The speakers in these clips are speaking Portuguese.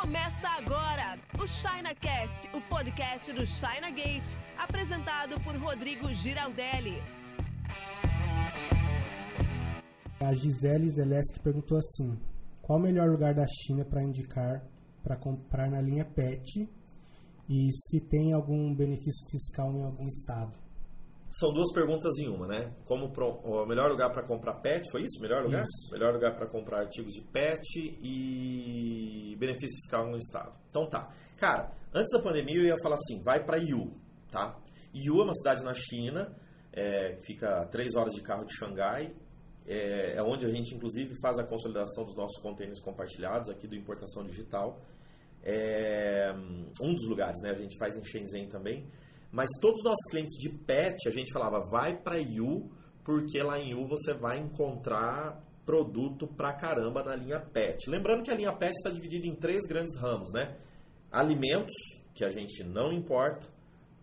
Começa agora o ChinaCast, o podcast do China Gate, apresentado por Rodrigo Giraldelli. A Gisele Zeleski perguntou assim: qual o melhor lugar da China para indicar para comprar na linha PET e se tem algum benefício fiscal em algum estado? São duas perguntas em uma, né? Como pro, o melhor lugar para comprar pet, foi isso? Melhor lugar? Isso. Melhor lugar para comprar artigos de pet e benefício fiscal no estado. Então tá. Cara, antes da pandemia eu ia falar assim, vai para Yu, tá? Yu é uma cidade na China, é, fica a três horas de carro de Xangai, é, é onde a gente inclusive faz a consolidação dos nossos contêineres compartilhados aqui do Importação Digital. É, um dos lugares, né? A gente faz em Shenzhen também. Mas todos os nossos clientes de pet, a gente falava, vai para Yu, porque lá em Yu você vai encontrar produto pra caramba na linha pet. Lembrando que a linha pet está dividida em três grandes ramos, né? Alimentos, que a gente não importa,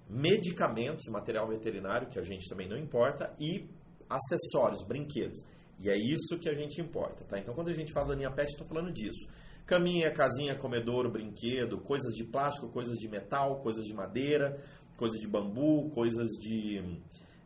medicamentos, material veterinário, que a gente também não importa, e acessórios, brinquedos. E é isso que a gente importa, tá? Então quando a gente fala da linha pet, estou falando disso. Caminha, casinha, comedouro, brinquedo, coisas de plástico, coisas de metal, coisas de madeira, coisas de bambu, coisas de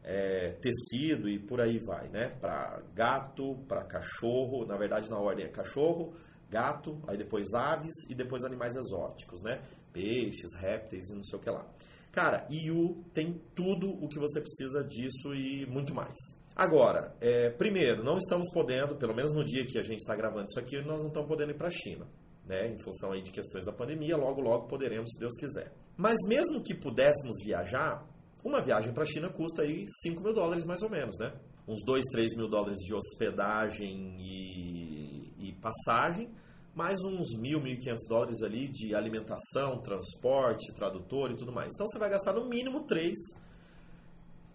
é, tecido e por aí vai, né? Para gato, para cachorro, na verdade na ordem é cachorro, gato, aí depois aves e depois animais exóticos, né? Peixes, répteis e não sei o que lá. Cara, IU tem tudo o que você precisa disso e muito mais. Agora, é, primeiro, não estamos podendo, pelo menos no dia que a gente está gravando isso aqui, nós não estamos podendo ir para a China né, em função aí de questões da pandemia, logo logo poderemos, se Deus quiser. Mas mesmo que pudéssemos viajar, uma viagem para a China custa aí 5 mil dólares mais ou menos, né? Uns 2, 3 mil dólares de hospedagem e, e passagem, mais uns mil, mil e quinhentos dólares ali de alimentação, transporte, tradutor e tudo mais. Então você vai gastar no mínimo 3,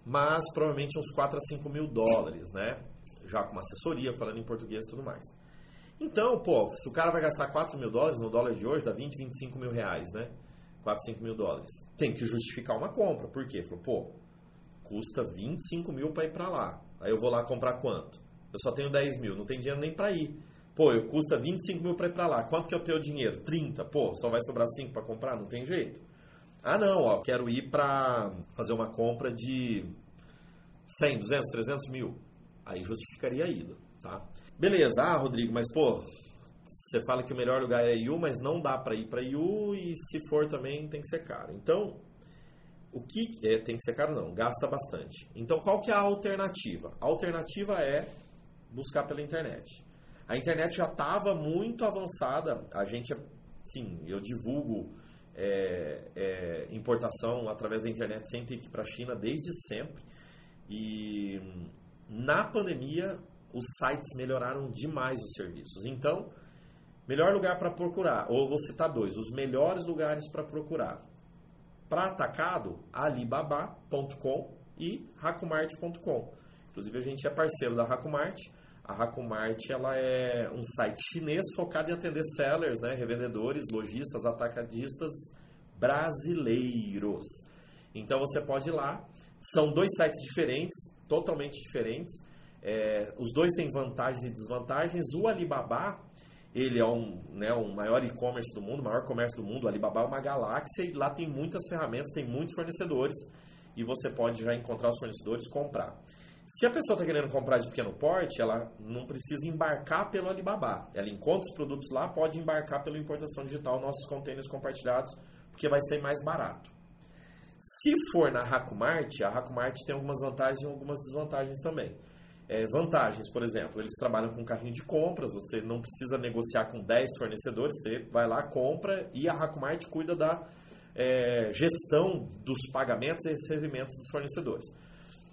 mas provavelmente uns 4 a 5 mil dólares, né? Já com uma assessoria, falando em português e tudo mais. Então, pô, se o cara vai gastar 4 mil dólares no dólar de hoje, dá 20, 25 mil reais, né? 4, 5 mil dólares. Tem que justificar uma compra. Por quê? Falou, pô, custa 25 mil para ir para lá. Aí eu vou lá comprar quanto? Eu só tenho 10 mil, não tem dinheiro nem para ir. Pô, eu custa 25 mil para ir para lá. Quanto que eu tenho dinheiro? 30. Pô, só vai sobrar 5 para comprar? Não tem jeito. Ah, não, ó, quero ir para fazer uma compra de 100, 200, 300 mil. Aí justificaria a ida, tá? Beleza, ah, Rodrigo, mas pô, você fala que o melhor lugar é IU, mas não dá para ir para IU e se for também tem que ser caro. Então, o que é, tem que ser caro não, gasta bastante. Então, qual que é a alternativa? A alternativa é buscar pela internet. A internet já estava muito avançada. A gente, sim, eu divulgo é, é, importação através da internet sem ter que ir para a China desde sempre. E na pandemia os sites melhoraram demais os serviços. Então, melhor lugar para procurar, ou vou citar dois, os melhores lugares para procurar. Para atacado, alibaba.com e Hakumart.com. Inclusive, a gente é parceiro da Hakumart. A Hakumart ela é um site chinês focado em atender sellers, né, revendedores, lojistas, atacadistas brasileiros. Então, você pode ir lá. São dois sites diferentes, totalmente diferentes é, os dois têm vantagens e desvantagens. O Alibaba, ele é um, né, um maior e-commerce do mundo, o maior comércio do mundo. O Alibaba é uma galáxia e lá tem muitas ferramentas, tem muitos fornecedores e você pode já encontrar os fornecedores comprar. Se a pessoa está querendo comprar de pequeno porte, ela não precisa embarcar pelo Alibaba. Ela encontra os produtos lá, pode embarcar pela importação digital, nossos containers compartilhados, porque vai ser mais barato. Se for na Hakumart, a Hakumart tem algumas vantagens e algumas desvantagens também. É, vantagens, por exemplo, eles trabalham com carrinho de compras, você não precisa negociar com 10 fornecedores, você vai lá, compra e a Hakumart cuida da é, gestão dos pagamentos e recebimentos dos fornecedores.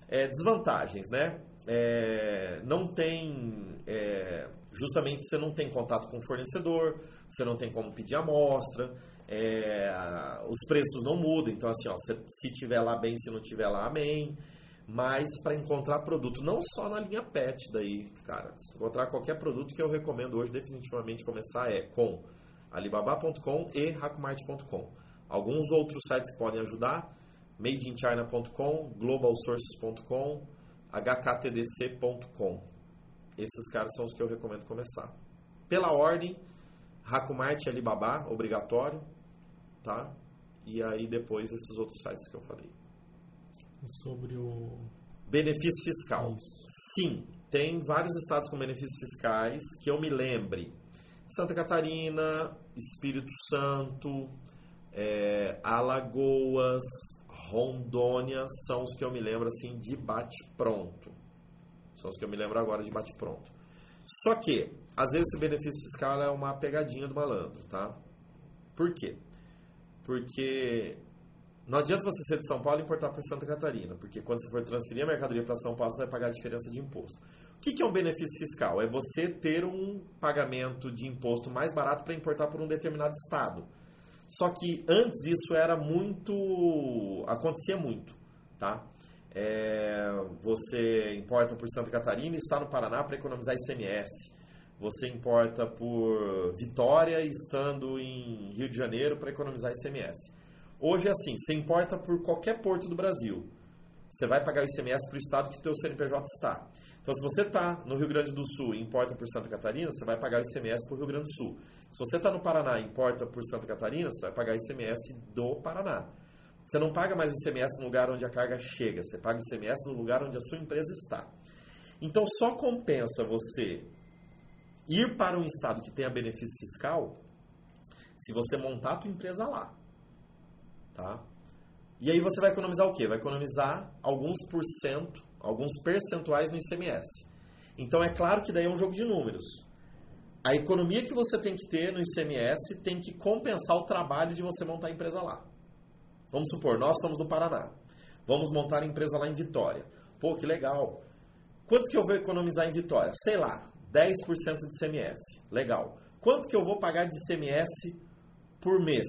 É, desvantagens, né? É, não tem. É, justamente você não tem contato com o fornecedor, você não tem como pedir amostra, é, os preços não mudam, então assim, ó, se, se tiver lá bem, se não tiver lá, amém mas para encontrar produto, não só na linha PET daí, cara, encontrar qualquer produto que eu recomendo hoje definitivamente começar é com alibaba.com e hackmart.com. Alguns outros sites podem ajudar, madeinchina.com, globalsources.com, hktdc.com. Esses caras são os que eu recomendo começar. Pela ordem, Hakumart e Alibaba, obrigatório, tá? E aí depois esses outros sites que eu falei. Sobre o benefício fiscal. Isso. Sim, tem vários estados com benefícios fiscais que eu me lembre. Santa Catarina, Espírito Santo, é, Alagoas, Rondônia são os que eu me lembro assim de bate-pronto. São os que eu me lembro agora de bate-pronto. Só que, às vezes, esse benefício fiscal é uma pegadinha do malandro, tá? Por quê? Porque não adianta você ser de São Paulo e importar para Santa Catarina, porque quando você for transferir a mercadoria para São Paulo, você vai pagar a diferença de imposto. O que é um benefício fiscal? É você ter um pagamento de imposto mais barato para importar por um determinado estado. Só que antes isso era muito. acontecia muito, tá? É, você importa por Santa Catarina e está no Paraná para economizar ICMS. Você importa por Vitória estando em Rio de Janeiro para economizar ICMS. Hoje é assim, você importa por qualquer porto do Brasil. Você vai pagar o ICMS para o estado que o teu CNPJ está. Então, se você está no Rio Grande do Sul e importa por Santa Catarina, você vai pagar o ICMS para o Rio Grande do Sul. Se você está no Paraná e importa por Santa Catarina, você vai pagar o ICMS do Paraná. Você não paga mais o ICMS no lugar onde a carga chega, você paga o ICMS no lugar onde a sua empresa está. Então, só compensa você ir para um estado que tenha benefício fiscal se você montar a sua empresa lá. Tá? E aí você vai economizar o quê? Vai economizar alguns por cento, alguns percentuais no ICMS. Então é claro que daí é um jogo de números. A economia que você tem que ter no ICMS tem que compensar o trabalho de você montar a empresa lá. Vamos supor, nós estamos no Paraná. Vamos montar a empresa lá em Vitória. Pô, que legal. Quanto que eu vou economizar em Vitória? Sei lá, 10% de ICMS. Legal. Quanto que eu vou pagar de ICMS por mês?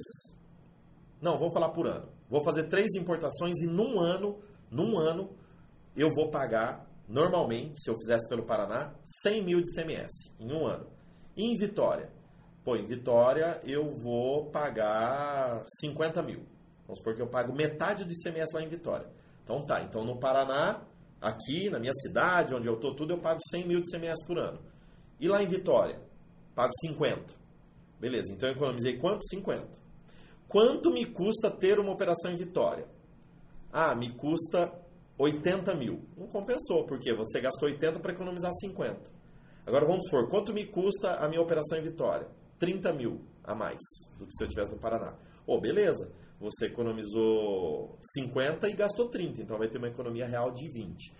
Não, vou falar por ano. Vou fazer três importações e num ano, num ano, eu vou pagar, normalmente, se eu fizesse pelo Paraná, 100 mil de CMS em um ano. E em Vitória? Pô, em Vitória eu vou pagar 50 mil. Vamos supor que eu pago metade do ICMS lá em Vitória. Então tá, então no Paraná, aqui na minha cidade, onde eu tô tudo, eu pago 100 mil de ICMS por ano. E lá em Vitória? Pago 50. Beleza, então eu economizei quanto? 50. Quanto me custa ter uma operação em Vitória? Ah, me custa 80 mil. Não compensou, porque você gastou 80 para economizar 50. Agora vamos supor, quanto me custa a minha operação em Vitória? 30 mil a mais do que se eu estivesse no Paraná. Oh, beleza, você economizou 50 e gastou 30, então vai ter uma economia real de 20.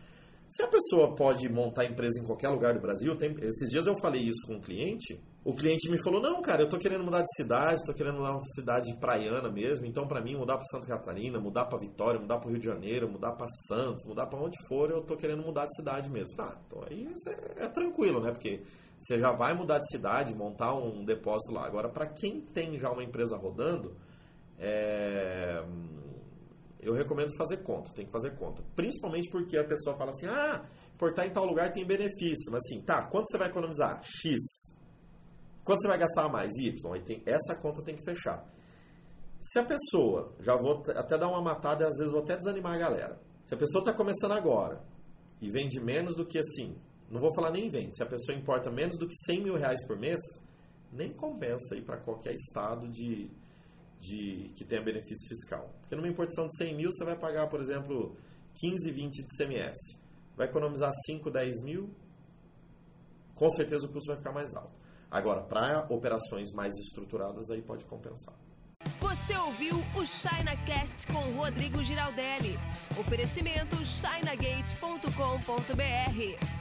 Se a pessoa pode montar empresa em qualquer lugar do Brasil, tem, esses dias eu falei isso com um cliente, o cliente me falou, não, cara, eu tô querendo mudar de cidade, tô querendo mudar uma cidade praiana mesmo, então para mim mudar para Santa Catarina, mudar para Vitória, mudar para Rio de Janeiro, mudar para Santos, mudar para onde for, eu tô querendo mudar de cidade mesmo. Tá, então aí é, é tranquilo, né? Porque você já vai mudar de cidade, montar um depósito lá. Agora, para quem tem já uma empresa rodando, é eu recomendo fazer conta, tem que fazer conta. Principalmente porque a pessoa fala assim, ah, portar em tal lugar tem benefício. Mas assim, tá, quanto você vai economizar? X. Quanto você vai gastar mais? Y. Aí tem, essa conta tem que fechar. Se a pessoa, já vou até dar uma matada e às vezes vou até desanimar a galera. Se a pessoa está começando agora e vende menos do que assim, não vou falar nem vende, se a pessoa importa menos do que 100 mil reais por mês, nem compensa ir para qualquer estado de, de que tenha benefício fiscal. Porque numa importação de 100 mil, você vai pagar, por exemplo, 15, 20 de CMS. Vai economizar 5, 10 mil, com certeza o custo vai ficar mais alto. Agora, para operações mais estruturadas, aí pode compensar. Você ouviu o ChinaCast com Rodrigo Giraldelli. Oferecimento chinagate.com.br.